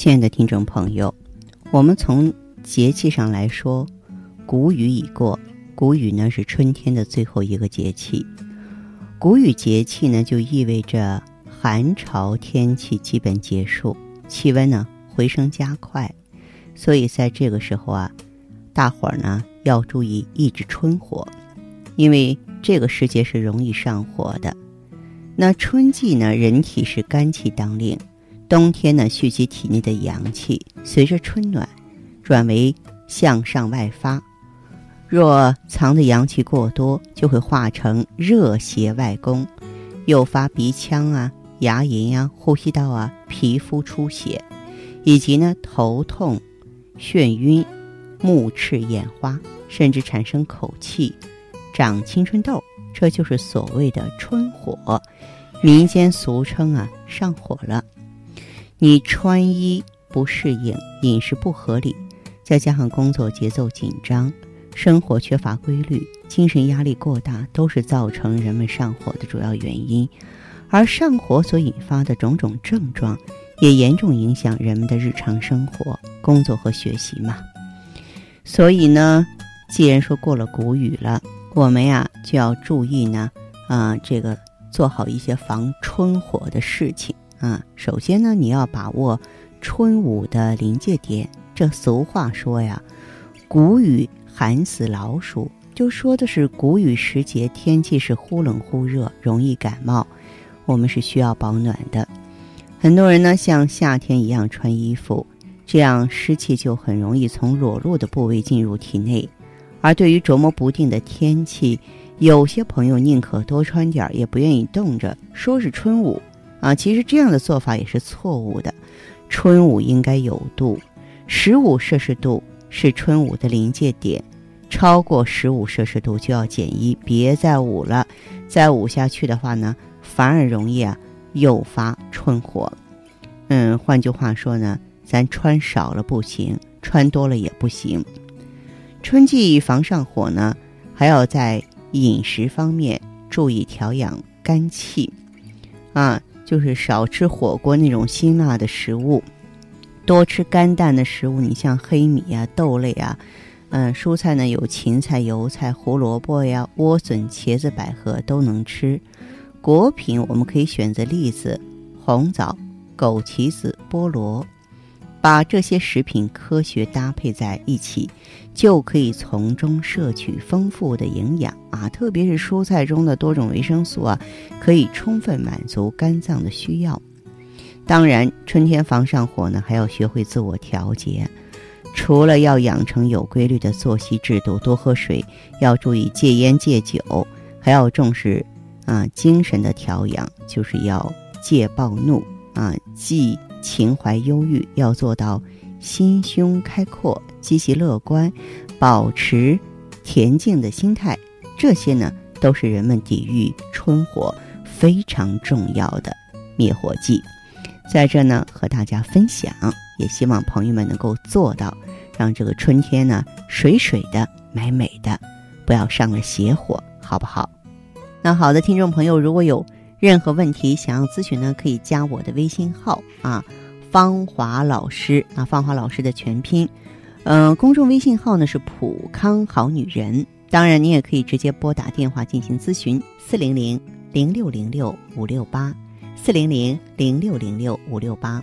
亲爱的听众朋友，我们从节气上来说，谷雨已过。谷雨呢是春天的最后一个节气，谷雨节气呢就意味着寒潮天气基本结束，气温呢回升加快。所以在这个时候啊，大伙儿呢要注意抑制春火，因为这个时节是容易上火的。那春季呢，人体是肝气当令。冬天呢，蓄积体内的阳气，随着春暖，转为向上外发。若藏的阳气过多，就会化成热邪外攻，诱发鼻腔啊、牙龈呀、呼吸道啊、皮肤出血，以及呢头痛、眩晕、目赤眼花，甚至产生口气、长青春痘。这就是所谓的春火，民间俗称啊上火了。你穿衣不适应，饮食不合理，再加上工作节奏紧张，生活缺乏规律，精神压力过大，都是造成人们上火的主要原因。而上火所引发的种种症状，也严重影响人们的日常生活、工作和学习嘛。所以呢，既然说过了谷雨了，我们呀就要注意呢，啊，这个做好一些防春火的事情。啊，首先呢，你要把握春捂的临界点。这俗话说呀，“谷雨寒死老鼠”，就说的是谷雨时节天气是忽冷忽热，容易感冒。我们是需要保暖的。很多人呢，像夏天一样穿衣服，这样湿气就很容易从裸露的部位进入体内。而对于琢磨不定的天气，有些朋友宁可多穿点儿，也不愿意冻着，说是春捂。啊，其实这样的做法也是错误的。春捂应该有度，十五摄氏度是春捂的临界点，超过十五摄氏度就要减衣，别再捂了。再捂下去的话呢，反而容易啊诱发春火。嗯，换句话说呢，咱穿少了不行，穿多了也不行。春季防上火呢，还要在饮食方面注意调养肝气，啊。就是少吃火锅那种辛辣的食物，多吃干淡的食物。你像黑米啊、豆类啊，嗯，蔬菜呢有芹菜、油菜、胡萝卜呀、莴笋、茄子、百合都能吃。果品我们可以选择栗子、红枣、枸杞子、菠萝。把这些食品科学搭配在一起，就可以从中摄取丰富的营养啊！特别是蔬菜中的多种维生素啊，可以充分满足肝脏的需要。当然，春天防上火呢，还要学会自我调节。除了要养成有规律的作息制度，多喝水，要注意戒烟戒酒，还要重视啊精神的调养，就是要戒暴怒啊，忌。情怀忧郁，要做到心胸开阔、积极乐观，保持恬静的心态。这些呢，都是人们抵御春火非常重要的灭火剂。在这呢，和大家分享，也希望朋友们能够做到，让这个春天呢水水的、美美的，不要上了邪火，好不好？那好的，听众朋友，如果有。任何问题想要咨询呢，可以加我的微信号啊，芳华老师啊，芳华老师的全拼，嗯，公众微信号呢是普康好女人。当然，你也可以直接拨打电话进行咨询，四零零零六零六五六八，四零零零六零六五六八。